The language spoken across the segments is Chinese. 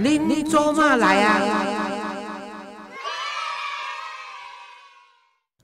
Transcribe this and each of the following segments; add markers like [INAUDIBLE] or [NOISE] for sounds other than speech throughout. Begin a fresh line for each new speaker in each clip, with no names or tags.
您您做嘛来啊？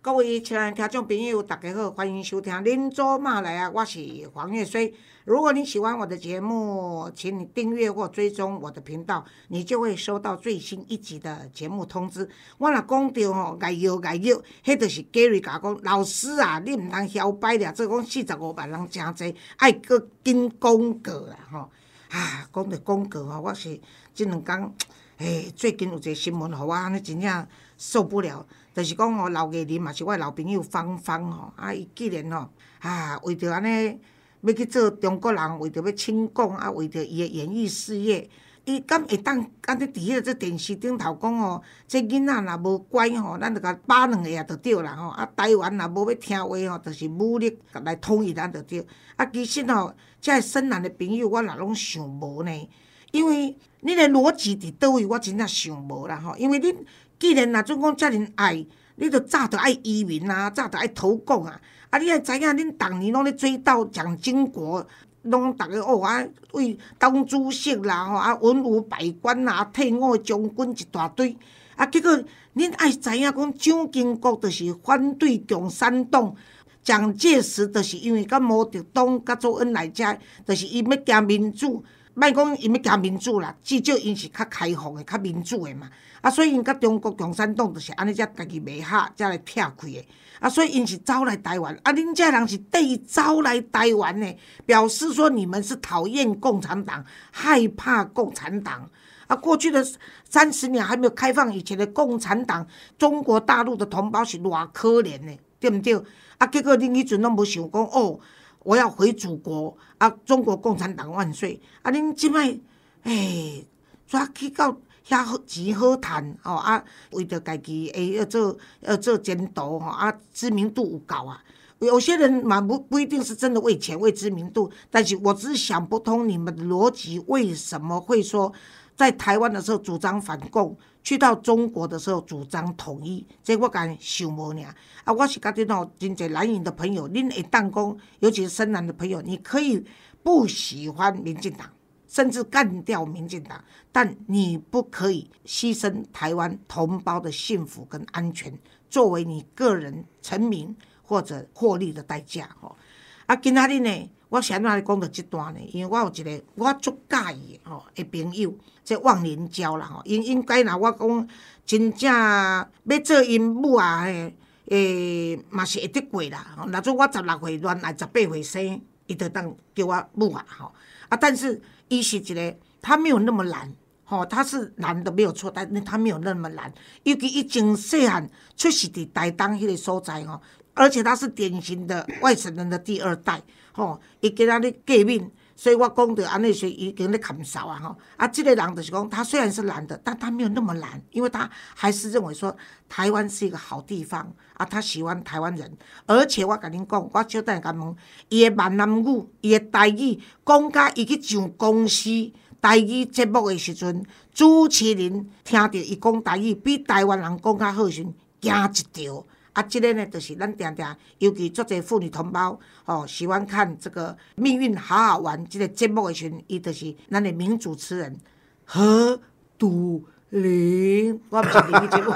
各位亲爱的听众朋友，大家好，欢迎收听《您做嘛来啊》，我是黄月水。如果你喜欢我的节目，请你订阅或追踪我的频道，你就会收到最新一集的节目通知。我若讲到吼，爱摇爱摇，迄就是 Gary 甲讲，老师啊，你毋通嚣摆俩，做讲四十五万人诚济，爱搁紧广告啦吼。啊，讲着广告吼，我是即两工，诶，最近有一个新闻，互我安尼真正受不了。就是讲吼，老艺人嘛是我老朋友芳芳吼，啊，伊既然吼，啊，为着安尼要去做中国人，为着要清共，啊，为着伊的演艺事业，伊敢会当安尼伫迄个这电视顶头讲吼，这囡仔若无乖吼，咱着甲巴两下就对啦吼，啊，台湾若无要听话吼，就是武力来统一咱就对。啊，其实吼，遮深蓝的朋友，我若拢想无呢，因为恁的逻辑伫倒位，我真正想无啦吼，因为恁。既然若准讲遮尔爱，你着早着爱移民啊，早着爱投共啊！啊，你也知影，恁逐年拢咧追悼蒋经国，拢逐个哦啊，为当主席啦吼，啊文武百官啦，退伍将军一大堆。啊，结果恁爱知影讲蒋经国着是反对共产党，蒋介石着是因为甲毛泽东甲周恩来遮，着是伊要行民主，莫讲因要行民主啦，至少因是较开放的、较民主的嘛。啊，所以因甲中国共产党就是安尼，才家己袂合，才来拆开的。啊，所以因是走来台湾。啊，恁遮人是特意走来台湾呢，表示说你们是讨厌共产党，害怕共产党。啊，过去的三十年还没有开放以前的共产党，中国大陆的同胞是偌可怜呢，对毋对？啊，结果恁迄阵拢无想讲哦，我要回祖国。啊，中国共产党万岁！啊，恁即摆，哎，抓去到？遐好钱好趁吼啊，为着家己会要做要做监督吼啊，知名度有够啊。有些人嘛不不一定是真的为钱为知名度，但是我只是想不通你们的逻辑为什么会说在台湾的时候主张反共，去到中国的时候主张统一，这我敢想无尔。啊，我是觉得吼，真侪蓝营的朋友，恁会当讲，尤其是深蓝的朋友，你可以不喜欢民进党。甚至干掉民进党，但你不可以牺牲台湾同胞的幸福跟安全，作为你个人成名或者获利的代价。吼，啊，今仔日呢，我想来讲到这段呢，因为我有一个我足介意吼的朋友，即忘年交啦吼，因应该若我讲真正要做因母啊，诶，嘛是会得过啦。吼若做我十六岁恋爱，十八岁生，伊就当叫我母啊，吼啊，但是。伊是一个，他没有那么懒，吼，他是懒的没有错，但是他没有那么懒。尤其伊从细汉出世伫台东迄个所在吼，而且他是典型的外省人的第二代，吼，伊今仔日革命。所以我讲的安尼是已经咧砍少啊吼，啊，这个人就是讲，他虽然是懒的，但他没有那么懒，因为他还是认为说台湾是一个好地方啊，他喜欢台湾人，而且我甲恁讲，我小等甲问，伊的闽南语，伊的台语，讲甲伊去上公司台语节目的时阵，主持人听着伊讲台语，比台湾人讲较好时，惊一跳。啊，即个呢，就是咱定定，尤其足侪妇女同胞哦，喜欢看这个《命运好好玩》即个节目的时，伊就是咱的名主持人何笃林，我不是林节目。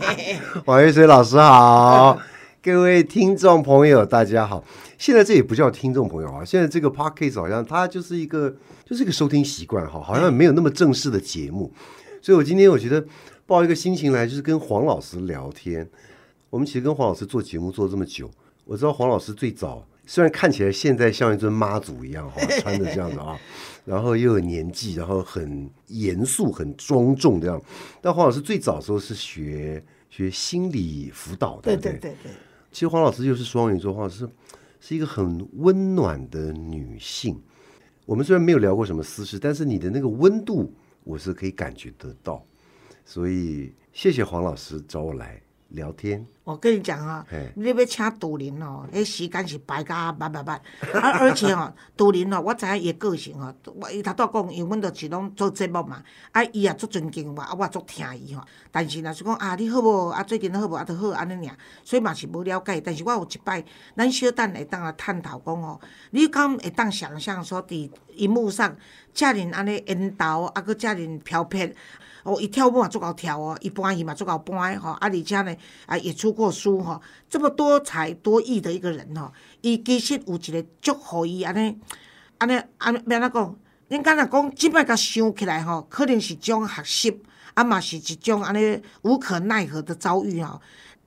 [LAUGHS]
王玉水老师好，各位听众朋友大家好。现在这也不叫听众朋友啊，现在这个 podcast 好像它就是一个就是一个收听习惯哈，好像没有那么正式的节目。所以我今天我觉得抱一个心情来，就是跟黄老师聊天。我们其实跟黄老师做节目做这么久，我知道黄老师最早虽然看起来现在像一尊妈祖一样哈，穿着这样的啊，[LAUGHS] 然后又有年纪，然后很严肃、很庄重这样，但黄老师最早时候是学学心理辅导的，
对对对对。
其实黄老师又是双鱼座，黄老师是一个很温暖的女性。我们虽然没有聊过什么私事，但是你的那个温度我是可以感觉得到，所以谢谢黄老师找我来。聊天，
我跟你讲啊
嘿，
你要请杜林哦，迄时间是排甲慢慢慢，啊，[LAUGHS] 而且哦，杜林哦，我知影伊的个性哦，我伊头拄讲，因为阮就是拢做节目嘛，啊，伊也足尊敬我，啊，我足听伊吼。但是若是讲啊，你好无？啊，最近好无？啊，都好安尼尔，所以嘛是无了解。但是我有一摆，咱小等会当来探讨讲哦，你敢会当想象说，伫荧幕上遮尔安尼引导，啊，搁遮尔飘撇。哦，伊跳舞嘛足够跳哦，伊搬戏嘛足够搬吼，啊，而且呢，啊也出过书吼，这么多才多艺的一个人吼，伊其实有一个祝福伊安尼，安尼安尼要安怎讲？恁敢若讲即摆甲想起来吼，可能是种学习，啊嘛是一种安尼无可奈何的遭遇吼。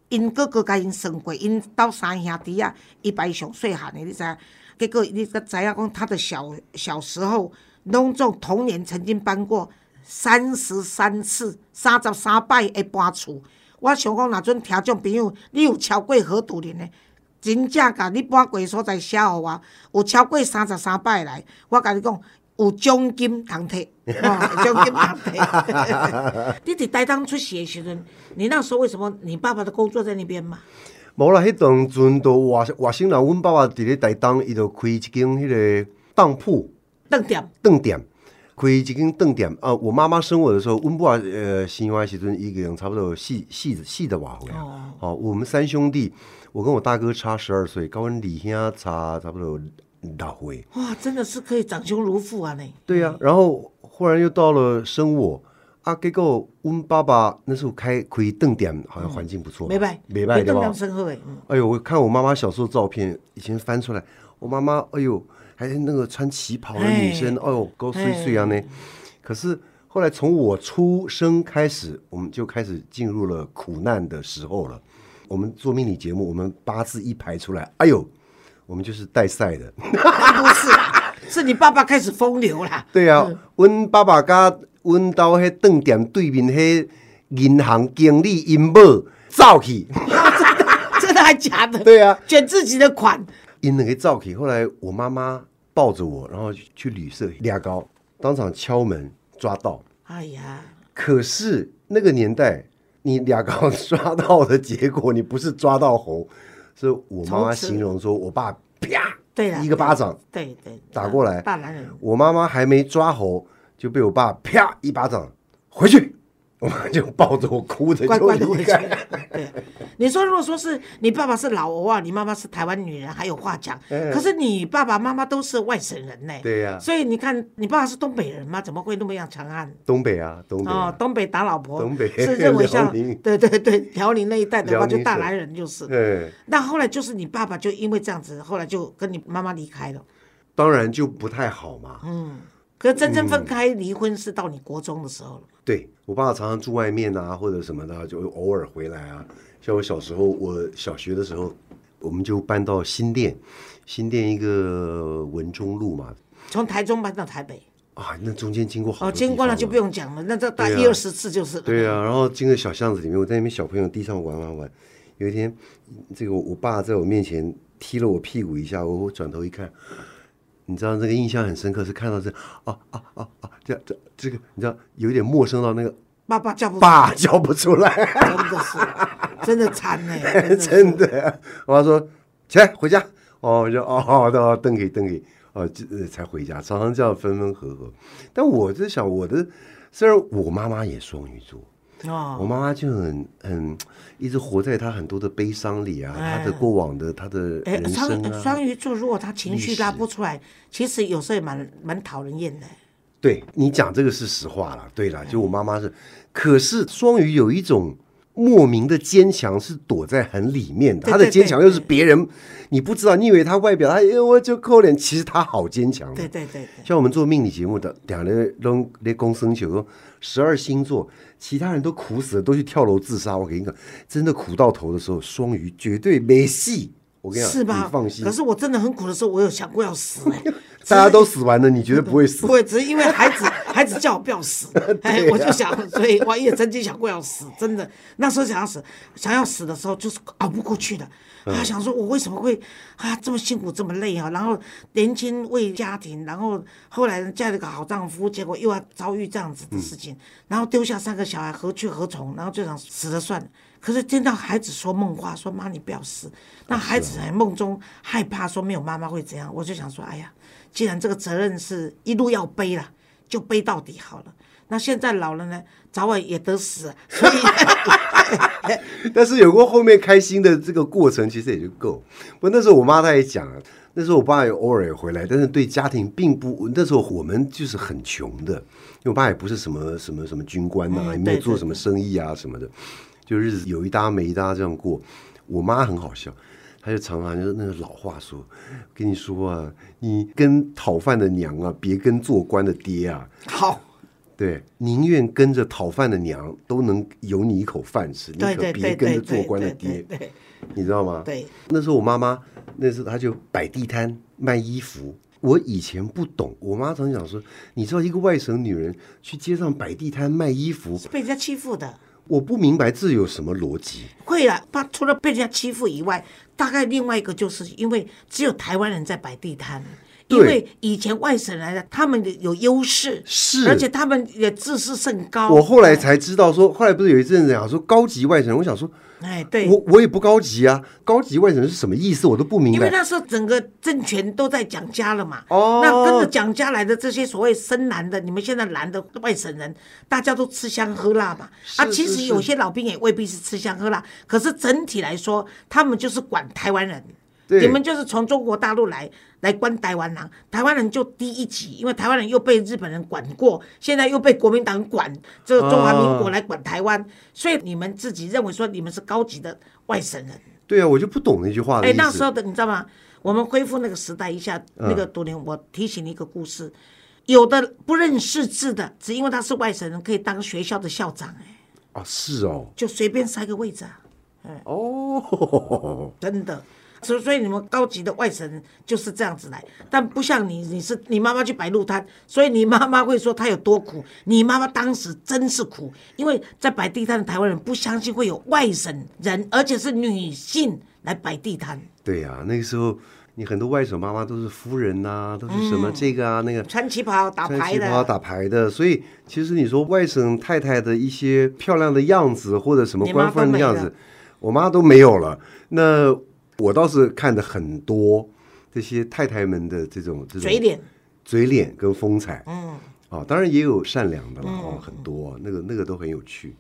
因哥哥甲因算过，因兜三兄弟啊，伊排上细汉的，你知？结果你知影讲他的小小时候，拢总童年曾经搬过。三十三次、三十三摆会搬厝，我想讲，若阵听众朋友，你有超过何杜林的，真正甲你搬过所在写互我，有超过三十三摆来，我甲你讲，有奖金通摕，[LAUGHS] 哦，奖金通摕。[LAUGHS] 你伫台东出席的时阵，你那时候为什么你爸爸的工作在那边嘛？
无啦，迄当阵都外外省人，阮爸爸伫咧台东，伊就开一间迄个当铺、
当店、
当店。开一间饭店啊！我妈妈生我的时候，温布尔呃生我时阵，一个人差不多四四四的瓦回啊。哦，我们三兄弟，我跟我大哥差十二岁，跟阮二兄差差不多六岁。
哇，真的是可以长兄如父啊！呢。
对呀，然后忽然又到了生我啊，结果阮爸爸那时候开开饭店，好像环境不错，
没败
没败对吧？哎呦，我看我妈妈小时候照片，以前翻出来，我妈妈哎呦。还是那个穿旗袍的女生，哦呦，高碎碎啊呢。可是后来从我出生开始，我们就开始进入了苦难的时候了。我们做命理节目，我们八字一排出来，哎呦，我们就是带赛的。
不是，[LAUGHS] 是你爸爸开始风流了。
对啊，阮爸爸家阮到迄邓店对面迄银行经理因某走去，[LAUGHS]
真的还假的？
对啊，
卷自己的款。
因那个照起，后来我妈妈抱着我，然后去旅社牙膏，当场敲门抓到。哎呀！可是那个年代，你牙膏抓到的结果，你不是抓到猴，是我妈妈形容说，我爸啪，
对
一个巴掌，
对对，
打过来。
大男人，
我妈妈还没抓猴，就被我爸啪一巴掌回去。我妈就抱着我哭着就离开。
对，你说如果说是你爸爸是老欧啊，你妈妈是台湾女人，还有话讲。可是你爸爸妈妈都是外省人呢。
对呀。
所以你看，你爸爸是东北人吗？怎么会那么样强悍？
东北啊，东北。哦，
东北打老婆。
东北。
是 [LAUGHS] 认为像对对对，辽宁那一带的话，就大男人就是。对。那后来就是你爸爸就因为这样子，后来就跟你妈妈离开了。
当然就不太好嘛。
嗯。可是真正分开离婚是到你国中的时候了。
对我爸爸常常住外面啊，或者什么的，就偶尔回来啊。像我小时候，我小学的时候，我们就搬到新店，新店一个文中路嘛。
从台中搬到台北
啊，那中间经过好
哦，经过了就不用讲了，那这大一二十次就是。
对啊，然后进个小巷子里面，我在那边小朋友地上玩玩玩。有一天，这个我爸在我面前踢了我屁股一下，我转头一看。你知道这个印象很深刻，是看到这啊啊啊啊，这这这个，你知道有一点陌生到那个
爸爸叫不
爸叫不出来，
真的是真的惨哎，[LAUGHS]
真的。我妈说起来回家，哦，我就哦好的，登给登给，哦，才回家，常常这样分分合合。但我在想，我的虽然我妈妈也双鱼座。哦，我妈妈就很很一直活在她很多的悲伤里啊，她的过往的她的人生
啊。双鱼座如果他情绪拉不出来，其实有时候也蛮蛮讨人厌的。
对你讲这个是实话了，对了，就我妈妈是，可是双鱼有一种莫名的坚强，是躲在很里面的。他的坚强又是别人你不知道，你以为他外表他我就扣脸，其实他好坚强。
对对对，
像我们做命理节目的两人都连公生球说十二星座。其他人都苦死了，都去跳楼自杀。我跟你讲，真的苦到头的时候，双鱼绝对没戏。我跟你讲，
是吧？
你放心。
可是我真的很苦的时候，我有想过要死。[LAUGHS]
大家都死完了，你绝对不会死？
不会，只是因为孩子，孩子叫我不要死。[LAUGHS] 哎，我就想，所以我也曾经想过要死。真的，那时候想要死，想要死的时候，就是熬不过去的。啊，想说我为什么会啊这么辛苦这么累啊？然后年轻为家庭，然后后来嫁了个好丈夫，结果又要遭遇这样子的事情，然后丢下三个小孩何去何从？然后就想死了算了。可是听到孩子说梦话，说妈你不要死，那孩子在梦中害怕，说没有妈妈会怎样？我就想说，哎呀，既然这个责任是一路要背了，就背到底好了。那现在老了呢，早晚也得死，所 [LAUGHS] 以
但是有过后面开心的这个过程，其实也就够。不，那时候我妈她也讲啊，那时候我爸也偶尔也回来，但是对家庭并不。那时候我们就是很穷的，因为我爸也不是什么什么什么军官呐、
嗯
也没有做什么生意啊什么的，就日子有一搭没一搭这样过。我妈很好笑。她就常常就是那个老话说，跟你说啊，你跟讨饭的娘啊，别跟做官的爹啊。
好，
对，宁愿跟着讨饭的娘都能有你一口饭吃，你可别跟着做官的
对
爹，
对对
你知道吗？
对，
那时候我妈妈那时候她就摆地摊卖衣服。我以前不懂，我妈常讲说，你知道一个外省女人去街上摆地摊卖衣服，
是被人家欺负的。
我不明白这有什么逻辑。
会啊，她除了被人家欺负以外，大概另外一个就是因为只有台湾人在摆地摊，因为以前外省来的他们有优势，
是
而且他们也自视甚高。
我后来才知道说，后来不是有一阵子讲说高级外省人，我想说，
哎，对，
我我也不高级啊，高级外省人是什么意思，我都不明白。
因为那时候整个政权都在蒋家了嘛，
哦
那跟着蒋家来的这些所谓深蓝的，你们现在蓝的外省人，大家都吃香喝辣嘛。啊，其实有些老兵也未必是吃香喝辣，可是整体来说，他们就是管台湾人。
对
你们就是从中国大陆来来关台湾人，台湾人就低一级，因为台湾人又被日本人管过，现在又被国民党管，这个中华民国来管台湾，所以你们自己认为说你们是高级的外省人。
对啊，我就不懂那句话的
哎。那时候的你知道吗？我们恢复那个时代一下，
嗯
那个独联，我提醒你一个故事，有的不认识字的，只因为他是外省人，可以当学校的校长，哎，
啊，是哦，
就随便塞个位置啊，
哦，
真的。所以所以你们高级的外省人就是这样子来，但不像你，你是你妈妈去摆路摊，所以你妈妈会说她有多苦。你妈妈当时真是苦，因为在摆地摊的台湾人不相信会有外省人，而且是女性来摆地摊。
对呀、那个时候你很多外省妈妈都是夫人呐、都是什么这个啊、那个
穿旗袍打牌的，
旗袍打牌的，所以其实你说外省太太的一些漂亮的样子或者什么官夫人的样子，我妈都没有了。那我倒是看的很多这些太太们的这种这种
嘴脸。
嘴脸跟风采，
嗯，
啊，当然也有善良的了哦，很多那个那个都很有趣。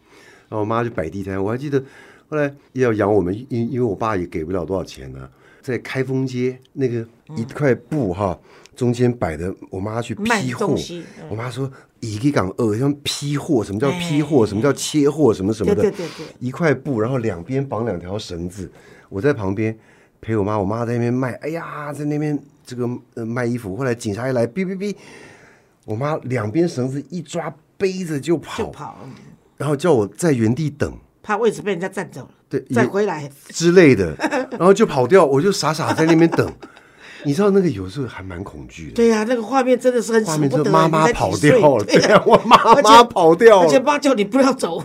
然后我妈就摆地摊，我还记得后来要养我们，因因为我爸也给不了多少钱呢、在开封街那个一块布哈，中间摆的，我妈去批货，
嗯
我妈说一个港二像批货，什么叫批货？什么叫切货？什么什么的，
对对对对
一块布，然后两边绑两条绳子，我在旁边陪我妈，我妈在那边卖，哎呀，在那边这个呃卖衣服。后来警察一来，哔哔哔，我妈两边绳子一抓，背着就跑，
就跑，嗯
然后叫我在原地等
怕位置被人家占走了，
对也
再回来。
之类的，[LAUGHS] 然后就跑掉，我就傻傻在那边等。你知道那个有时候还蛮恐惧的，
对呀、那个画面真的是很
画面
舍不得。
就是妈妈跑掉了，
对
呀啊，我妈妈跑掉了
而且
了。
妈叫你不要走。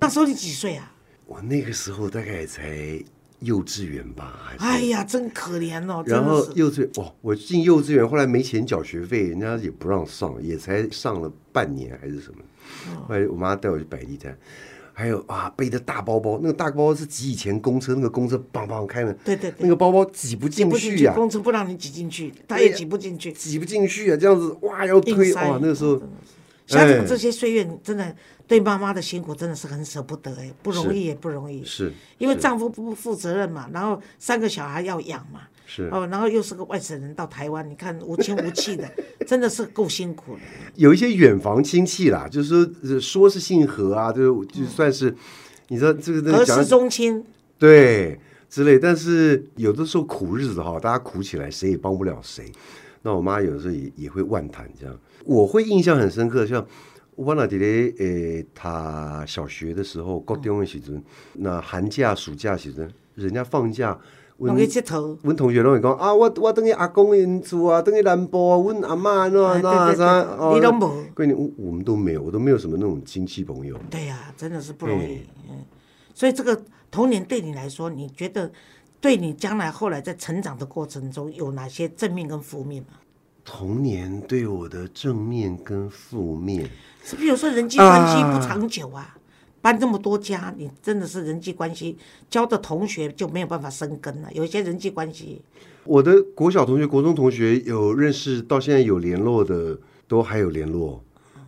那时候你几岁啊？
我那个时候大概才幼稚园吧，
哎呀，真可怜哦，
然后。幼稚园哇，我进幼稚园，后来没钱缴学费，人家也不让上，也才上了半年还是什么。
哦
后来我妈带我去摆地摊，还有啊背着大包包，那个大包包是挤以前公车，那个公车梆梆开门，
对对对
那个包包挤不
挤
进
去，
去呀、
公车不让你挤进去，他也挤不进去。
挤不进去啊，这样子哇要推哇，那个时候哎
想想这些岁月，真的对妈妈的辛苦真的是很舍不得哎，不容易也不容易。
是
因为丈夫不负责任嘛，然后三个小孩要养嘛，
是
哦，然后又是个外省人到台湾，你看无亲无戚的，[LAUGHS] 真的是够辛苦的。
有一些远房亲戚啦，就是说呃说是姓何啊，就就算是你知道这个那
和
个讲
氏宗亲，
对之类，但是有的时候苦日子哈，大家苦起来谁也帮不了谁。那我妈有的时候也也会万谈这样，我会印象很深刻，像我那弟弟诶，他小学的时候，高中的时阵，那寒假、暑假时阵，人家放假，
弄去佚佗。
阮同学拢会讲啊，我我等于阿公因厝啊，等于南部啊，阮阿嬷那
哎
那啥，哦
你都没
闺女，我我们都没有，我都没有什么那种亲戚朋友。
对呀、真的是不容易。嗯，所以这个童年对你来说，你觉得对你将来后来在成长的过程中有哪些正面跟负面吗？
童年对我的正面跟负面，
是不是有时候人际关系不长久啊？搬这么多家，你真的是人际关系交的同学就没有办法生根了。有一些人际关系，
我的国小同学、国中同学有认识，到现在有联络的，都还有联络。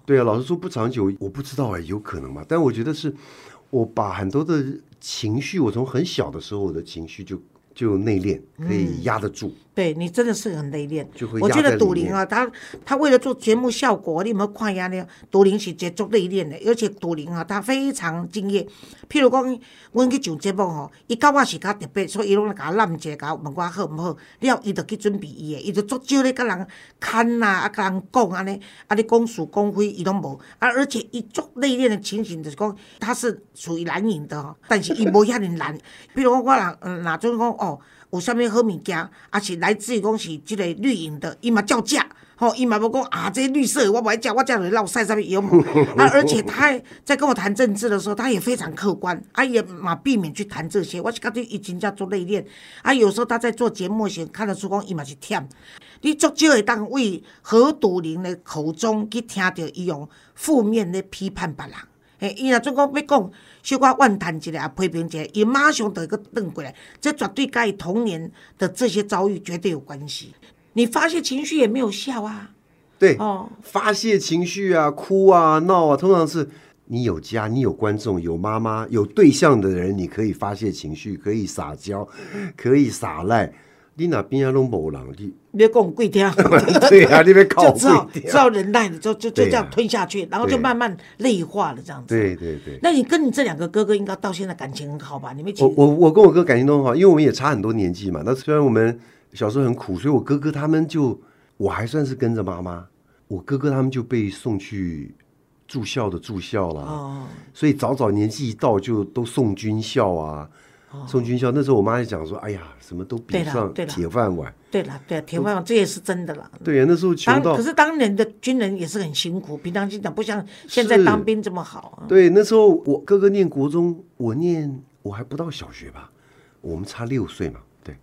对啊，老实说不长久，我不知道哎，有可能吗？但我觉得是，我把很多的情绪，我从很小的时候我的情绪就就内敛，可以压得住。
对你真的是很内敛
就会。
我觉得杜玲啊，她她为了做节目效果，你有没有看呀？呢，杜玲是接触内敛的，而且杜玲啊，她非常敬业。譬如讲，阮去上节目吼，伊教我是较特别，所以伊拢来甲我揽一下，甲我问我好毋好，了伊就去准备伊的，伊就足少咧甲人牵呐，啊，甲人讲安尼，啊，你讲是讲非伊拢无，啊，而且伊足内敛的情形就是讲，他是属于蓝营的吼，但是伊无遐尼蓝。比如讲我若嗯，若准讲哦。有啥物好物件，啊是来自于讲是即个绿营的，伊嘛照食，吼，伊嘛要讲啊，这绿色的我不爱食，我食落落晒上面有无？啊，而且他在跟我谈政治的时候，他也非常客观，啊也嘛避免去谈这些。我是感觉伊真正做内敛，啊有时候他在做节目时看得出讲伊嘛是忝，你足少会当为何笃玲的口中去听到伊用负面的批判别人。嘿，伊若准讲要讲小可怨叹一下，啊批评一下，伊马上就个转过来，这绝对跟伊童年的这些遭遇绝对有关系。你发泄情绪也没有效啊，
对，
哦，
发泄情绪啊，哭啊，闹啊，通常是你有家，你有观众，有妈妈，有对象的人，你可以发泄情绪，可以撒娇，可以撒赖。你那边啊拢无人，你
你要讲几天，[LAUGHS]
对啊，你别 [LAUGHS] 靠
就只好
贵
只好忍耐了，就就就这样吞下去，然后就慢慢内化了这样子。
对对对。
那你跟你这两个哥哥应该到现在感情很好吧？你们
我我我跟我哥感情都很好，因为我们也差很多年纪嘛。那虽然我们小时候很苦，所以我哥哥他们就我还算是跟着妈妈，我哥哥他们就被送去住校的住校啦。
哦，
所以早早年纪一到就都送军校啊，送军校。那时候我妈就讲说：“哎呀，什么都比不上
对
铁饭碗。
对了对了，铁饭碗这也是真的了。”
对呀，那时候穷到
可是当年的军人也是很辛苦，平常心讲不像现在当兵这么好啊。
对，那时候我哥哥念国中，我念我还不到小学吧，我们差六岁嘛，对。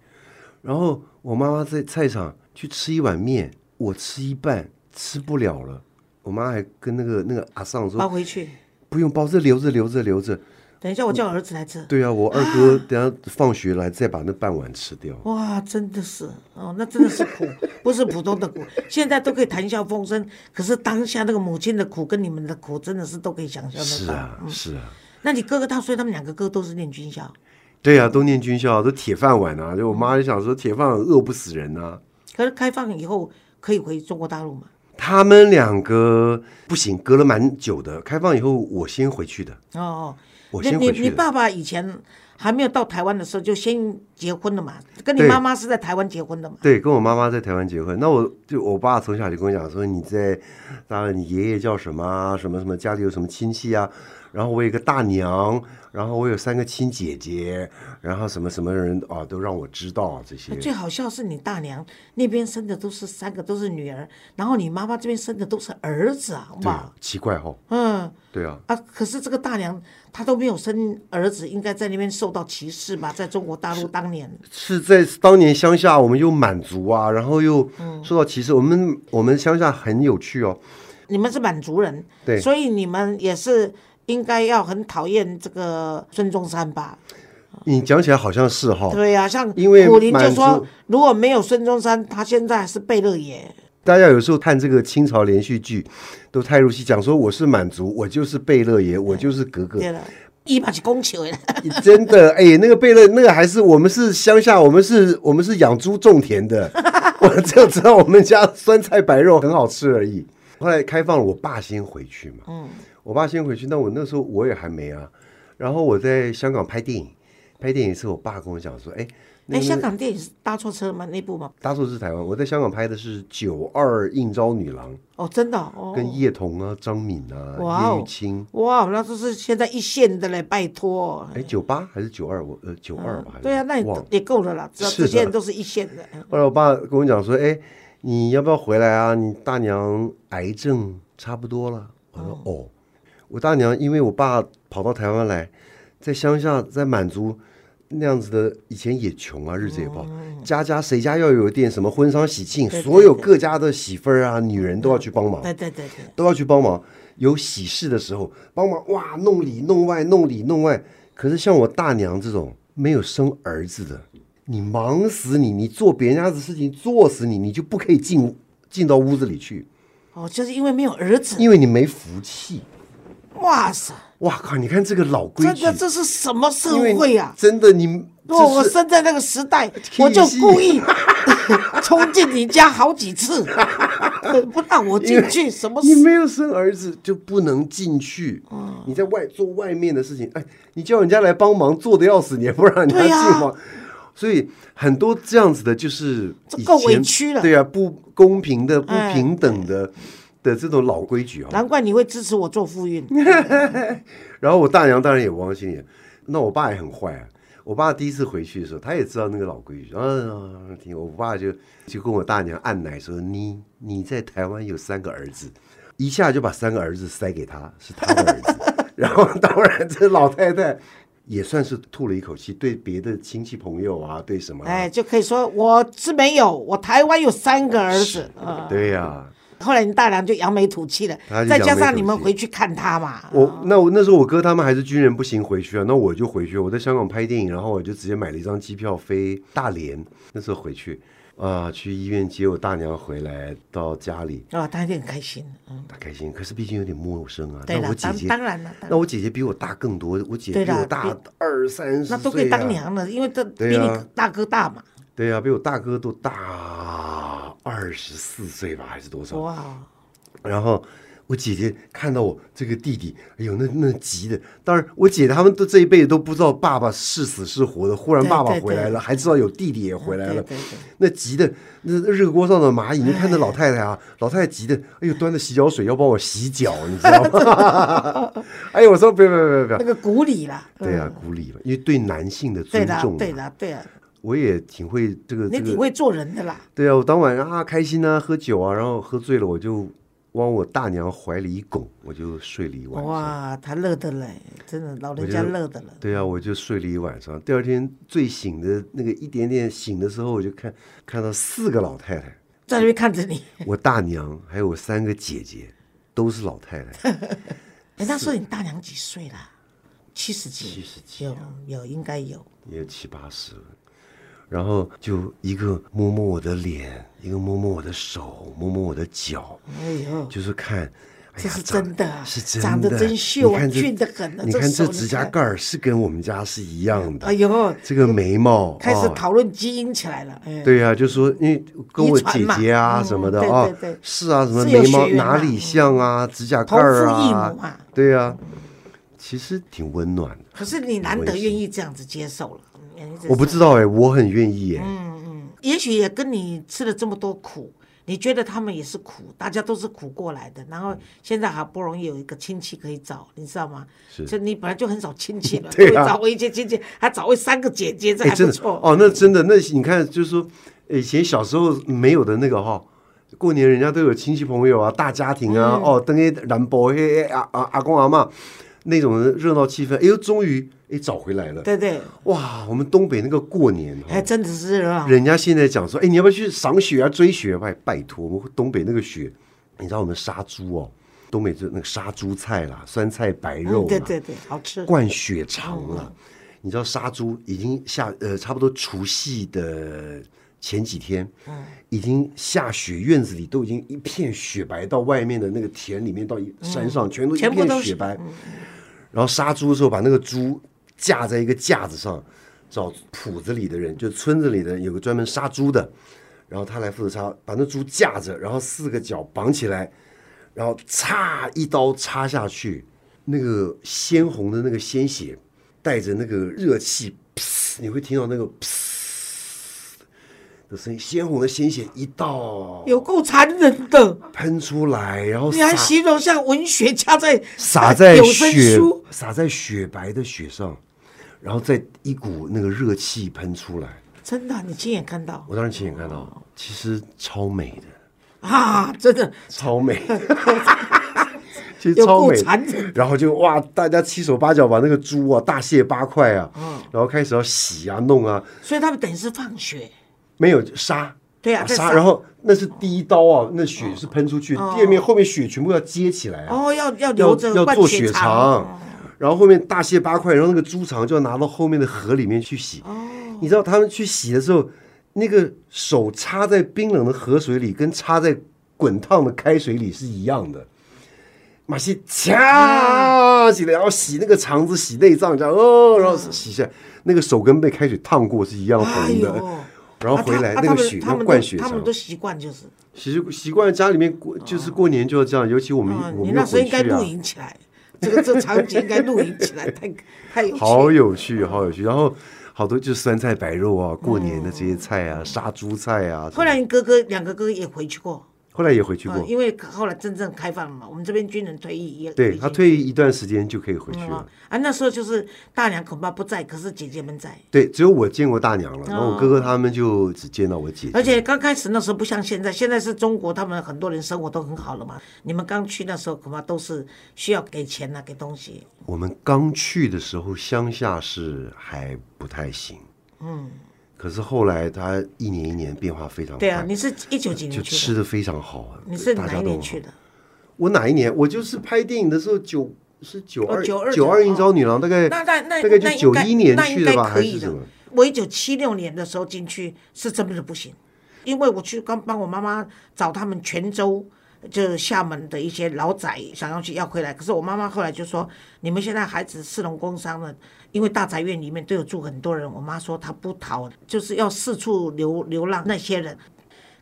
然后我妈妈在菜场去吃一碗面，我吃一半吃不了了，我妈还跟那个那个阿尚
包
说
回去，
不用包，这留着留着留着。
等一下我叫儿子来吃。
对啊，我二哥等下放学来再把那半碗吃掉。
哇，真的是哦，那真的是苦，不是普通的苦。现在都可以谈笑风生，可是当下那个母亲的苦跟你们的苦，真的是都可以想象得到。
是啊，是啊。
那你哥哥他，所以他们两个哥都是念军校，
对呀、都念军校，都铁饭碗啊！就我妈就想说，铁饭碗饿不死人啊。
可是开放以后可以回中国大陆吗？
他们两个不行，隔了蛮久的。开放以后，我先回去的。
哦哦，
我
那你。你爸爸以前还没有到台湾的时候就先结婚了嘛？跟你妈妈是在台湾结婚的嘛？
对，跟我妈妈在台湾结婚。那我就我爸从小就跟我讲说，你在，当然你爷爷叫什么啊？什么什么？家里有什么亲戚啊？然后我有一个大娘，然后我有三个亲姐姐，然后什么什么人啊，都让我知道啊这些。
最好笑是你大娘那边生的都是三个都是女儿，然后你妈妈这边生的都是儿子啊，哇
奇怪哈、
嗯
对啊，
啊，可是这个大娘她都没有生儿子，应该在那边受到歧视吧？在中国大陆当年，
是在当年乡下，我们又满族啊，然后又
嗯
受到歧视。我们我们乡下很有趣哦，
你们是满族人，
对
所以你们也是应该要很讨厌这个孙中山吧？
你讲起来好像是哈、
对呀、像
因为
苦林就
满
说
族，
如果没有孙中山，他现在还是贝勒爷。
大家有时候看这个清朝连续剧，都太入戏，讲说我是满族，我就是贝勒爷，我就是格格。
对了，一把是公球的，[LAUGHS]
真的，哎，那个贝勒，那个还是我们是乡下，我们是我们是养猪种田的，[LAUGHS] 我只有知道我们家酸菜白肉很好吃而已。后来开放了，我爸先回去嘛，嗯，我爸先回去，那我那时候我也还没啊，然后我在香港拍电影，拍电影是我爸跟我讲说，哎，那
哎，香港电影是搭错车吗？那部吗？
搭错是台湾，我在香港拍的是《九二应招女郎》，
哦，真的哦，
跟叶童啊、张敏啊、叶玉卿，
哇，那都是现在一线的嘞，拜托。
哎，九八还是九二？我呃九二吧，
对啊，那也也够了啦，只要这些人都是一线的。
后来我爸跟我讲说：“哎，你要不要回来啊？你大娘癌症差不多了。”我说：“哦，我大娘因为我爸跑到台湾来，在乡下在满族那样子的，以前也穷啊，日子也不好，家家谁家要有一点什么婚丧喜庆，所有各家的媳妇儿啊、女人都要去帮忙，
对对对对，
都要去帮忙。有喜事的时候，帮忙哇弄里弄外弄里弄外。可是像我大娘这种没有生儿子的，你忙死你，你做别人家的事情做死你，你就不可以进进到屋子里去，
哦，就是因为没有儿子。
因为你没福气。
哇塞，
哇靠！你看这个老规矩
真的，这是什么社会啊？
真的你
如果我生在那个时代，[LAUGHS] 我就故意 [LAUGHS] 冲进你家好几次，[LAUGHS] 不让我进去，什么事？
你没有生儿子就不能进去。你在外做外面的事情，哎，你叫人家来帮忙，做的要死，你也不让人家进吗？所以很多这样子的，就是
够委屈了
对啊，不公平的、不
哎
平等的的这种老规矩啊。
难怪你会支持我做妇运。[LAUGHS]
然后我大娘当然也不放心也，那我爸也很坏啊。我爸第一次回去的时候，他也知道那个老规矩，嗯，听我爸就就跟我大娘按奶说：“你你在台湾有三个儿子，一下就把三个儿子塞给他，是他的儿子。[LAUGHS] ”然后当然这老太太也算是吐了一口气，对别的亲戚朋友啊，对什么、啊，
哎，就可以说我是没有，我台湾有三个儿子。啊
对呀、
后来你大娘就扬眉吐气了再加上你们回去看他嘛。
我那我那时候我哥他们还是军人不行回去啊，那我就回去，我在香港拍电影，然后我就直接买了一张机票飞大连，那时候回去啊，去医院接我大娘回来到家里，
啊，他一定很开心。嗯，
她开心，可是毕竟有点陌生啊。
对了，当
那我姐姐，
当然了，当
那我姐姐比我大更多，我姐
姐
比我大二三十岁、啊，
那都可以当娘了，因为这比你大哥大嘛。
对呀、比我大哥都大二十四岁吧，还是多少？
哇，
然后我姐姐看到我这个弟弟，哎呦，那那急的。当然，我姐他们都这一辈子都不知道爸爸是死是活的，忽然爸爸
对对
回来了，还知道有弟弟也回来了。
对对对
那急的，那热锅上的蚂蚁，你看那老太太啊，老太太急的，哎呦，端着洗脚水要帮我洗脚，你知道吗？[LAUGHS] 哎呦，我说不要不要不要不要
那，个鼓励啦。
对啊，鼓励了，因为对男性的尊重嘛，
对的，对的，
我也挺会这个，
你挺会做人的啦。
对啊，我当晚啊开心啊，喝酒啊，然后喝醉了，我就往我大娘怀里一拱，我就睡了一晚上。
哇，他乐的嘞，真的老人家乐的了。
对啊，我就睡了一晚上。第二天醉醒的那个一点点醒的时候，我就看看到四个老太太，
在那边看着你。
我大娘还有我三个姐姐，都是老太太。[LAUGHS]
哎，那时候你大娘几岁啦？七十几？
七十几
有有应该有。
也有七八十了。然后就一个摸摸我的脸，一个摸摸我的手，摸摸我的脚，
哎呦，
就是看，哎
这是真的啊
是真的，
长得真秀啊俊的很啊
你看
这
指甲盖儿是跟我们家是一样的，
哎呦，
这个眉毛
开始
哦
讨论基因起来了。哎，
对呀、就说因为跟我姐姐啊
嗯
什么的啊是啊，什么眉毛哪里像啊，指甲盖
同
儿
父异
啊
母，嘛。
对呀、其实挺温暖的。
可是你难得愿意这样子接受了。嗯
我不知道哎、我很愿意哎、嗯嗯。
也许也跟你吃了这么多苦，你觉得他们也是苦，大家都是苦过来的。然后现在好不容易有一个亲戚可以找，你知道吗？
是。
就你本来就很少亲戚了，[LAUGHS]
对啊。
找回一些亲戚，还找回三个姐姐，这还不错。
哦，那真的，那你看，就是说，以前小时候没有的那个哈、过年人家都有亲戚朋友啊，大家庭啊，
嗯。
哦，等于南波嘿阿阿阿公阿妈那种热闹气氛，哎呦，终于哎找回来了。
对对，
哇，我们东北那个过年哈、
还真的是热闹。
人家现在讲说，哎，你要不要去赏雪啊、追雪？拜拜托，我们东北那个雪，你知道我们杀猪哦，东北就那个杀猪菜啦，酸菜白肉
嗯，对对对，好吃。
灌血肠了。你知道杀猪已经下呃，差不多除夕的前几天，已经下雪，院子里都已经一片雪白，到外面的那个田里面，到山上全都一片雪白。然后杀猪的时候，把那个猪架在一个架子上，找铺子里的人，就村子里的人有个专门杀猪的，然后他来负责杀，把那猪架着，然后四个脚绑起来，然后插一刀插下去，那个鲜红的那个鲜血带着那个热气，噗你会听到那个噗的声音，鲜红的鲜血一道
有够残忍的，
喷出来，然后
你还形容像文学家在
洒在
有声
雪
书，
洒在雪白的雪上，然后再一股那个热气喷出来，
真的，你亲眼看到？
我当然亲眼看到，其实超美的，
啊，真的。
超美，[LAUGHS] 其实超美。然后就哇，大家七手八脚把那个猪啊大卸八块啊，
嗯。
然后开始要洗啊弄啊，
所以他们等于是放血，
没有杀。
对啊，在
杀，然后那是第一刀啊，那血是喷出去，第二面后面血全部要接起来啊，
哦，要要
要
留着
要做
血
血肠，然后后面大卸八块，然后那个猪肠就要拿到后面的河里面去洗。
哦。
你知道他们去洗的时候，那个手插在冰冷的河水里，跟插在滚烫的开水里是一样的。马戏掐起来，然后洗那个肠子、洗内脏，这样哦，然后洗下来，那个手跟被开水烫过是一样
哎
红的。
呦，
然后回来
啊
那个血要灌血肠
他们都习惯就是，
习习惯家里面过，就是过年就要这样，尤其我们
嗯，
我们
那时候应该露营起来，这个这个场景应该录影起来，太太有趣。
好有趣，好有趣。然后好多就是酸菜白肉啊，过年的这些菜啊，杀猪菜啊。
后来你哥哥两个哥哥也回去过，
后来也回去过
嗯，，因为后来真正开放了嘛，我们这边军人退役也
对他退役一段时间就可以回去
嗯
了。
啊，那时候就是大娘恐怕不在，可是姐姐们在。
对，只有我见过大娘了，然后我哥哥他们就只见到我姐姐。
而且刚开始那时候不像现在，现在是中国，他们很多人生活都很好了嘛。你们刚去那时候恐怕都是需要给钱呐、给东西。
我们刚去的时候，乡下是还不太行，嗯，可是后来他一年一年变化非常快，
对啊，你是一九几
就
年去的？
吃的非常好啊。
你是哪一年去的？
我哪一年？我就是拍电影的时候，九是九
哦
二
九二
九二应招女郎，大概
那那那
大概就九一年去的吧，还是什么？。
我一九七六年的时候进去是真的不行，因为我去刚帮我妈妈找他们泉州。就是厦门的一些老仔想要去要回来，可是我妈妈后来就说：“你们现在孩子市农工商了，因为大宅院里面都有住很多人。”我妈说她不逃，就是要四处流流浪那些人。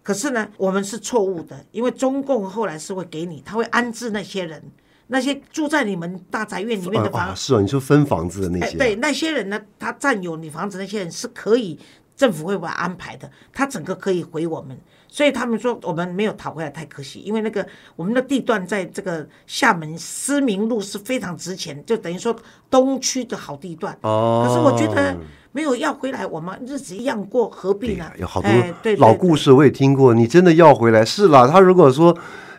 可是呢，我们是错误的，因为中共后来是会给你，他会安置那些人，那些住在你们大宅院里面的
啊
房
啊，是啊，你说分房子的那
哎，
些啊，
对那些人呢，他占有你房子那些人是可以政府会把他安排的，他整个可以回我们。所以他们说我们没有讨回来太可惜，因为那个我们的地段在这个厦门思明路是非常值钱，就等于说东区的好地段。
哦
可是我觉得没有要回来，我们日子一样过，何必呢？
有好多老故事我也听过。你真的要回来是啦，他如果说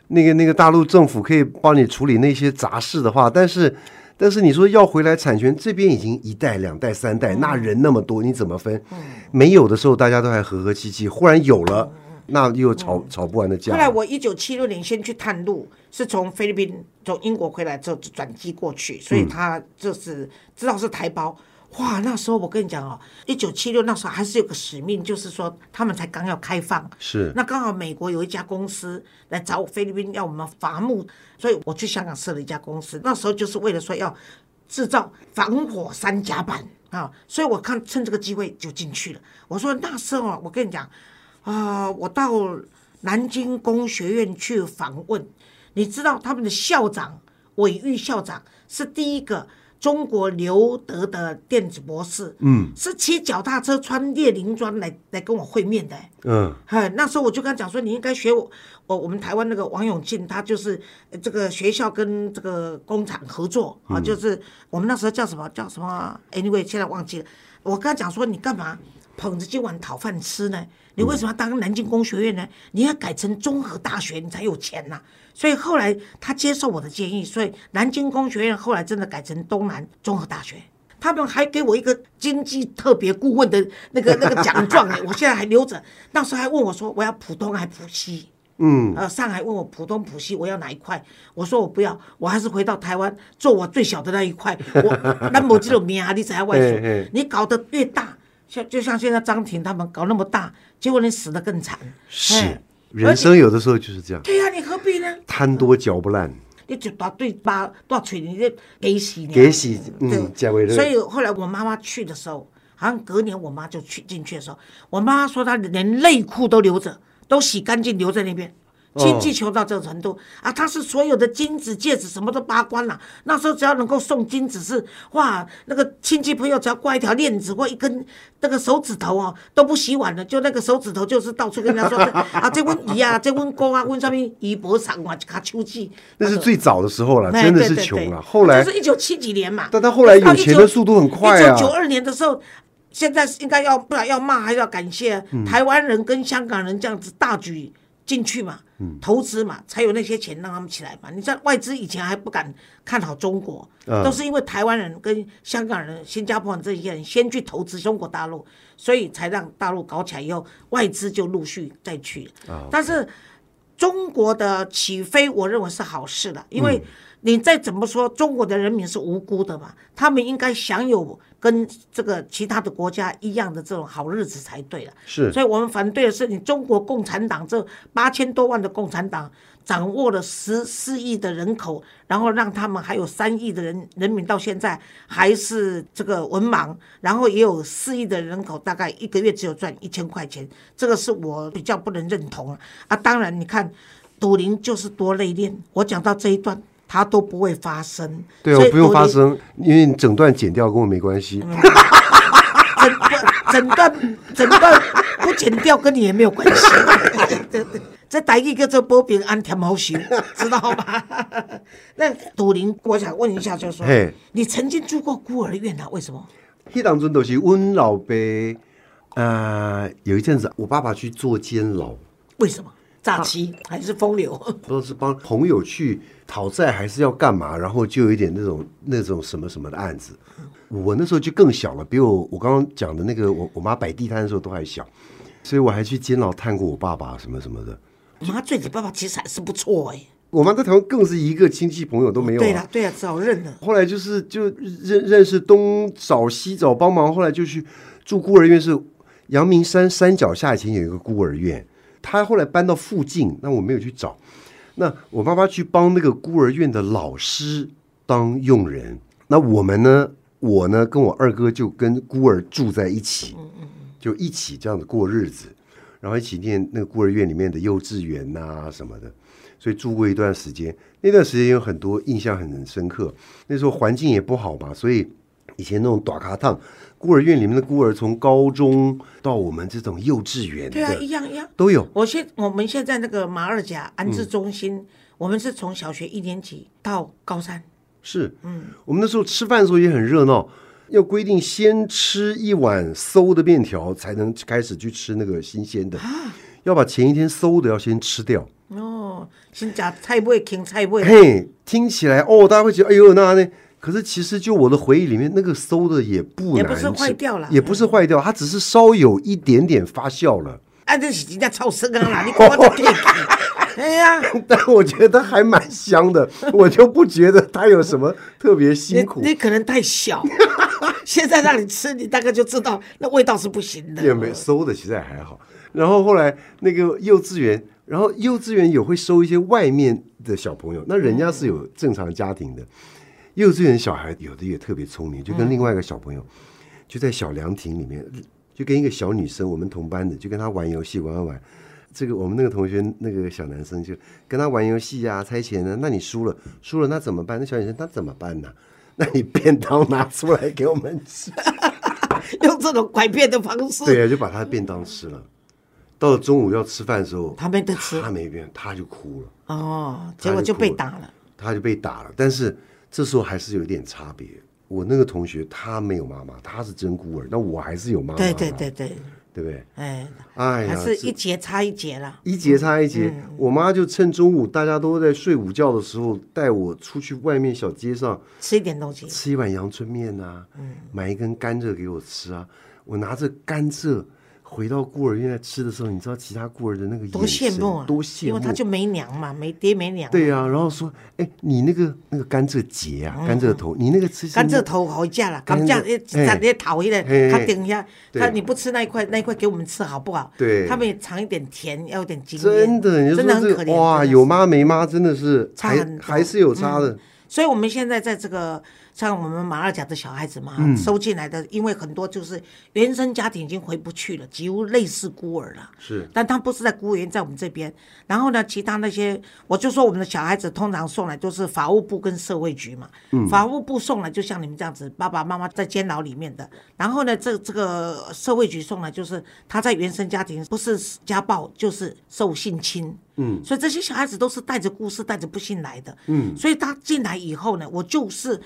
那个那个大陆政府可以帮你处理那些杂事的话，但是但是你说要回来产权这边已经一代两代三代，那人那么多，你怎么分？没有的时候大家都还和和气气，忽然有了，那又吵吵不完的架
后。来我一九七六年先去探路，是从菲律宾从英国回来之后转机过去，所以他就是知道是台胞。哇，那时候我跟你讲哦，一九七六那时候还是有个使命，就是说他们才刚要开放，
是
那刚好美国有一家公司来找菲律宾要我们伐木，所以我去香港设了一家公司，那时候就是为了说要制造防火三甲板啊，所以我看趁这个机会就进去了。我说那时候啊，我跟你讲啊、我到南京工学院去访问，你知道他们的校长韦玉校长是第一个中国留德的电子博士，嗯，是骑脚踏车穿列宁装来来跟我会面的、
嗯，
哎，那时候我就跟他讲说，你应该学我，我我们台湾那个王永庆，他就是呃这个学校跟这个工厂合作啊，就是我们那时候叫什么叫什么，anyway，现在忘记了。我跟他讲说，你干嘛捧着今晚讨饭吃呢？你为什么要当南京工学院呢？你要改成综合大学，你才有钱呐、所以后来他接受我的建议，所以南京工学院后来真的改成东南综合大学。他们还给我一个经济特别顾问的那个 [LAUGHS] 那个奖状哎，我现在还留着。那时候还问我说，我要浦东还浦西？嗯，呃，上海问我浦东浦西我要哪一块，我说我不要，我还是回到台湾做我最小的那一块。我那么这种名啊，你才要外说，你搞得越大，像就像现在张庭他们搞那么大，结果你死得更惨。
是
哎
人生有的时候就是这样，
对呀、你何必呢？
贪多嚼不烂。
你就把对巴多少锤，你就给洗你。
给洗嗯
所以后来我妈妈去的时候，好像隔年我妈就去进去的时候，我妈说她连内裤都留着，都洗干净留在那边。亲戚穷到这个程度、啊！他是所有的金子、戒指什么都扒光了。那时候只要能够送金子是哇，那个亲戚朋友只要挂一条链子或一根那个手指头哦，都不洗碗了，就那个手指头就是到处跟人家说啊，这温姨啊，这温哥啊，温上面姨脖上啊，卡秋季。
那是最早的时候了，
哎
真的是穷了。后来
就是一九七几年嘛，
但他后来有钱的速度很快啊
一九九二年的时候，现在应该要不然要骂还是要感谢、
嗯
台湾人跟香港人这样子大举进去嘛，投资嘛，才有那些钱让他们起来嘛。你知道外资以前还不敢看好中国，
嗯
都是因为台湾人跟香港人、新加坡人这些人先去投资中国大陆，所以才让大陆搞起来以后，外资就陆续再去。但是中国的起飞，我认为是好事了，因为你再怎么说，中国的人民是无辜的嘛，他们应该享有跟这个其他的国家一样的这种好日子才对了。
是
所以我们反对的是你中国共产党这八千多万的共产党掌握了十四亿的人口，然后让他们还有三亿的人人民到现在还是这个文盲，然后也有四亿的人口，大概一个月只有赚一千块钱，这个是我比较不能认同了啊。当然，你看赌林就是多内敛，我讲到这一段。它都不会发生，
对啊，
所以
不用发生，因为你整段剪掉跟我没关系。
嗯整段整段整段不剪掉跟你也没有关系。[LAUGHS] 对对这台语叫做保平安甜好修，知道吗？[LAUGHS] 那杜林，我想问一下，就是说
嘿，
你曾经住过孤儿院啊？为什么？
迄当阵都是阮老爸，呃，有一阵子我爸爸去做监牢，
为什么？诈欺还是风流？
不知道是帮朋友去讨债还是要干嘛，然后就有一点那种那种什么什么的案子。我那时候就更小了，比我我刚刚讲的那个我我妈摆地摊的时候都还小，所以我还去监牢探过我爸爸什么什么的。
我妈对你爸爸其实还是不错哎、
我妈在台湾更是一个亲戚朋友都没有、啊。
对了对啊，只好认了。
后来就是就认认识东找西找帮忙，后来就去住孤儿院，是阳明山山脚下以前有一个孤儿院，他后来搬到附近，那我没有去找。那我妈妈去帮那个孤儿院的老师当佣人，那我们呢，我呢跟我二哥就跟孤儿住在一起，就一起这样子过日子，然后一起念那个孤儿院里面的幼稚园呐、什么的。所以住过一段时间，那段时间有很多印象很深刻。那时候环境也不好嘛，所以以前那种短卡烫，孤儿院里面的孤儿从高中到我们这种幼稚园
对啊，一样一样。
都有。
我现我们现在那个马二甲安
嗯
置中心，我们是从小学一年级到高三。
是，嗯，我们那时候吃饭的时候也很热闹，要规定先吃一碗馊的面条，才能开始去吃那个新鲜的，要把前一天馊的要先吃掉。
哦，先夹菜尾，芹菜尾。
嘿，听起来哦，大家会觉得哎呦那呢？可是其实就我的回忆里面，那个馊的也不难吃，
也不是坏掉了
也不是坏掉，它只是稍有一点点发酵了。
啊，这是人家超生啊啦！你讲我都可以。哎呀，[LAUGHS]
但我觉得还蛮香的，我就不觉得它有什么特别辛苦。
你可能太小，[LAUGHS] 现在让你吃，你大概就知道那味道是不行的。
也没收的，其实也还好。然后后来那个幼稚园，然后幼稚园也会收一些外面的小朋友，那人家是有正常家庭的。幼稚园小孩有的也特别聪明，就跟另外一个小朋友就在小凉亭里面，就跟一个小女生，我们同班的，就跟她玩游戏，玩玩玩。这个我们那个同学那个小男生就跟他玩游戏啊，猜拳呢。那你输了，输了那怎么办？那小女生她怎么办呢？[LAUGHS] 那你便当拿出来给我们吃。[LAUGHS]
用这种拐骗的方式，
对呀、就把他的便当吃了。到了中午要吃饭的时候，
他没得吃
他没便，他就哭了，
哦，结果就被打了。
他就被打了。但是这时候还是有一点差别。我那个同学他没有妈妈，他是真孤儿，那我还是有妈妈，
对对，对对，
对不对？
哎，
哎呀，
还是一节差一节了。
一节差一节。我妈就趁中午大家都在睡午觉的时候，带我出去外面小街上
吃一点东西，
吃一碗阳春面呐、买一根甘蔗给我吃啊。我拿着甘蔗回到孤儿院来吃的时候，你知道其他孤儿的那个
多羡慕啊！
多羡慕，
因为他就没娘嘛，没爹没娘。
对啊、然后说，哎，你那个那个甘蔗节啊，甘蔗头，你那个吃
甘蔗头好价了，甘蔗
甘蔗
一咱那头一个，
嘿
他顶一下，他你不吃那一块，那一块给我们吃好不好？
对
他们也尝一点甜，要有点经验。
真的，你
真的很可怜。
哇，有妈没妈，真的是还
差很
还是有差的。
所以我们现在在这个像我们马二甲的小孩子嘛，
嗯
收进来的，因为很多就是原生家庭已经回不去了，几乎类似孤儿了。
是
但他不是在孤儿院，在我们这边。然后呢，其他那些，我就说我们的小孩子通常送来都是法务部跟社会局嘛。嗯法务部送来就像你们这样子，爸爸妈妈在监牢里面的。然后呢，这这个社会局送来就是他在原生家庭不是家暴就是受性侵。嗯，所以这些小孩子都是带着故事、带着不幸来的。嗯，所以他进来以后呢，我就是。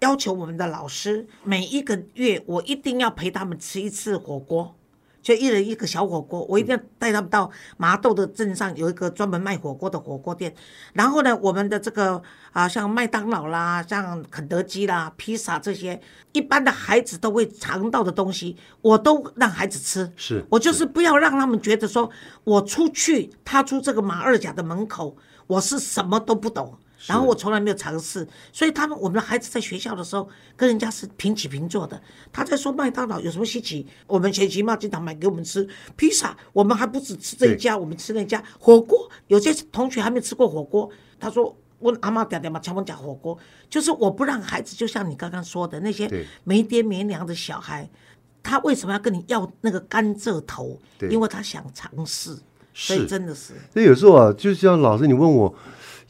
要求我们的老师每一个月，我一定要陪他们吃一次火锅，就一人一个小火锅，我一定要带他们到麻豆的镇上有一个专门卖火锅的火锅店。然后呢，我们的这个啊，像麦当劳啦、像肯德基啦、披萨这些，一般的孩子都会尝到的东西，我都让孩子吃。
是
我就是不要让他们觉得说，我出去踏出这个马二甲的门口，我是什么都不懂。然后我从来没有尝试，所以他们我们的孩子在学校的时候跟人家是平起平坐的。他在说麦当劳有什么稀奇，我们前期嘛经常买给我们吃披萨，我们还不止吃这一家，我们吃那家火锅。有些同学还没吃过火锅，他说问阿妈点点嘛，强我讲火锅，就是我不让孩子，就像你刚刚说的那些
对
没爹没娘的小孩，他为什么要跟你要那个甘蔗头？
对
因为他想尝试，所以真的是。
所以有时候啊，就像老师你问我，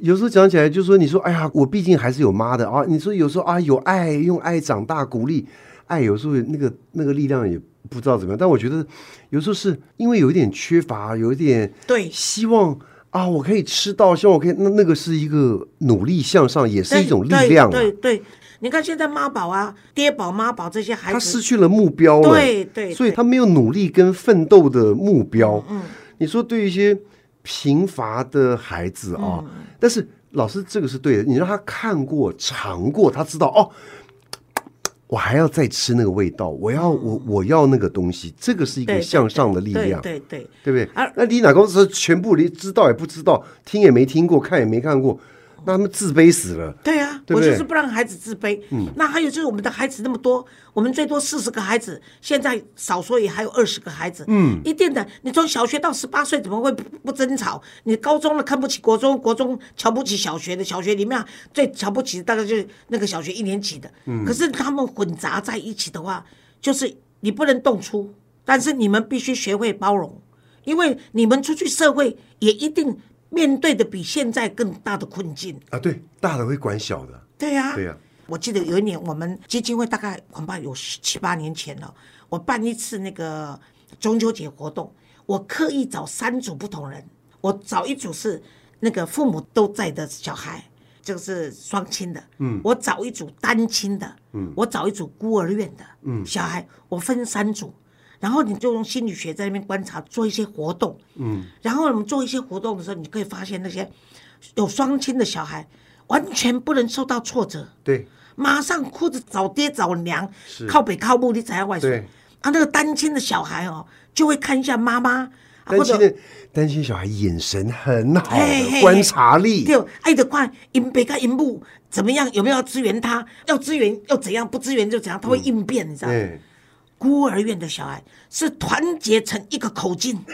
有时候讲起来就说，你说哎呀，我毕竟还是有妈的啊。你说有时候啊，有爱，用爱长大，鼓励爱，有时候那个那个力量也不知道怎么样。但我觉得有时候是因为有一点缺乏，有一点
对
希望啊，我可以吃到，希望我可以那那个是一个努力向上，也是一种力量啊。
对对对，你看现在妈宝啊、爹宝、妈宝这些孩子他，
失去了目标了，
对对
所以他没有努力跟奋斗的目标。嗯，你说对于一些贫乏的孩子啊，
嗯
但是老师这个是对的，你让他看过、尝过，他知道哦。我还要再吃那个味道，我要我我要那个东西，这个是一个向上的力
对
量，
对对
对不对
而？
那你哪公司全部连知道也不知道，听也没听过，看也没看过，那他们自卑死了。
对啊，
对对
我就是不让孩子自卑。嗯，那还有就是我们的孩子那么多，我们最多四十个孩子，现在少说也还有二十个孩子。嗯，一定的，你从小学到十八岁怎么会不不争吵？你高中了看不起国中，国中瞧不起小学的，小学里面最瞧不起的大概就是那个小学一年级的。嗯，可是他们混杂在一起的话，就是你不能动粗，但是你们必须学会包容，因为你们出去社会也一定面对的比现在更大的困境。
啊，对，大的会管小的，
对呀、
对呀
我记得有一年，我们基金会大概恐怕有十七八年前了，我办一次那个中秋节活动，我刻意找三组不同人，我找一组是那个父母都在的小孩，这个是双亲的，嗯，我找一组单亲的，嗯，我找一组孤儿院的，嗯，小孩，我分三组。然后你就用心理学在那边观察，做一些活动，嗯，然后我们做一些活动的时候，你可以发现那些有双亲的小孩完全不能受到挫折，
对，
马上哭着找爹找娘，靠北靠木，你才要外
对。
啊，那个单亲的小孩哦，就会看一下妈妈，
单亲的单亲小孩眼神很好观察力，
对，爱得快，因北跟因母怎么样？有没有要支援他？要支援要怎样？不支援就怎样？他会应变，你知道吗？
对，
孤儿院的小孩是团结成一个口径，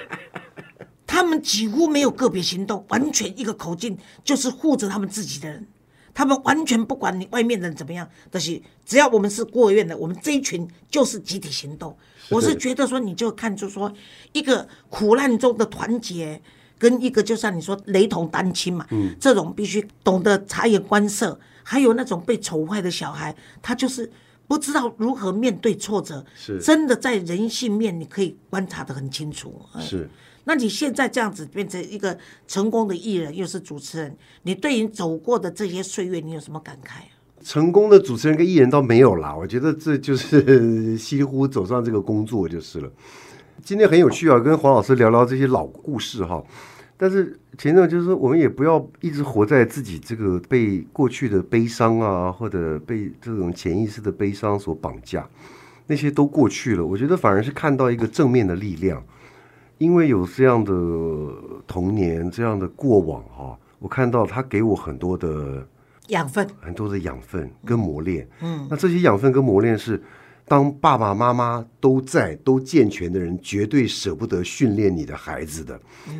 [LAUGHS] 他们几乎没有个别行动，完全一个口径，就是护着他们自己的人。他们完全不管你外面的人怎么样，但是只要我们是孤儿院的，我们这一群就是集体行动。我是觉得说，你就看出说，一个苦难中的团结，跟一个就像你说雷同单亲嘛，这种必须懂得察言观色，还有那种被宠坏的小孩，他就是不知道如何面对挫折，
是
真的在人性面你可以观察的很清楚。哎
是。
那你现在这样子变成一个成功的艺人，又是主持人，你对你走过的这些岁月，你有什么感慨啊？
成功的主持人跟艺人倒没有啦，[LAUGHS] 我觉得这就是稀里糊涂走上这个工作就是了。今天很有趣啊，跟黄老师聊聊这些老故事哈。但是前段就是说，我们也不要一直活在自己这个被过去的悲伤啊，或者被这种潜意识的悲伤所绑架，那些都过去了。我觉得反而是看到一个正面的力量，因为有这样的童年，这样的过往哈、我看到他给我很多的
养分，
很多的养分跟磨练。嗯，那这些养分跟磨练是，当爸爸妈妈都在、都健全的人，绝对舍不得训练你的孩子的。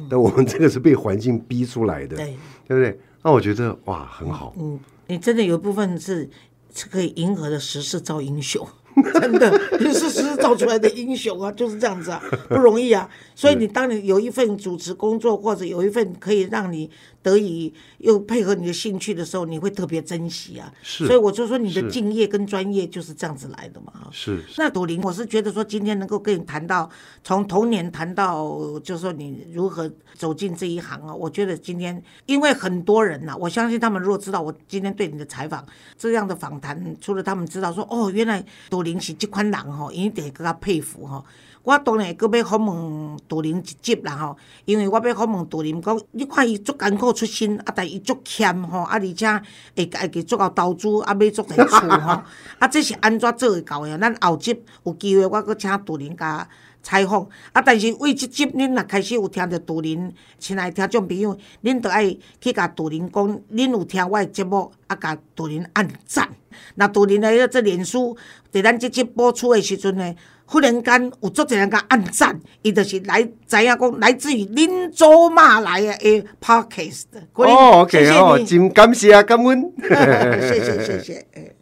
但我们这个是被环境逼出来的，
对，
对不对？那我觉得哇，很好。
嗯，你真的有一部分是是可以迎合的时势造英雄，[LAUGHS] 真的，你是时势造出来的英雄啊，就是这样子啊，[LAUGHS] 不容易啊。所以你当你有一份主持工作，或者有一份可以让你得以又配合你的兴趣的时候，你会特别珍惜啊。
是
所以我就说你的敬业跟专业就是这样子来的嘛。哈
是
那朵琳，我是觉得说今天能够跟你谈到从童年谈到，就是说你如何走进这一行啊，我觉得今天因为很多人呐、我相信他们如果知道我今天对你的采访这样的访谈，除了他们知道说哦，原来朵琳玲是即款人吼，因一定会更较佩服吼。我当然会搁要访问杜玲一集啦吼，因为我要访问杜玲讲，你看伊足艰苦出身，啊，但伊足欠吼，啊，而且会家己足够投资，啊，买足侪厝吼，[LAUGHS] 啊，这是安怎做会到的？咱后集有机会，我阁请杜玲甲采访。啊，但是为即集，恁若开始有听着杜林，亲爱听众朋友，恁着爱去甲杜林讲，恁有听我的节目，啊，甲杜林按赞。那杜林的这脸书，伫咱即集播出的时阵呢？忽然间有足侪人甲按赞，伊就是来知影讲来自于恁祖妈来诶 podcast。
哦，OK 哦，真感谢啊，感恩。
谢 [LAUGHS] 谢谢谢。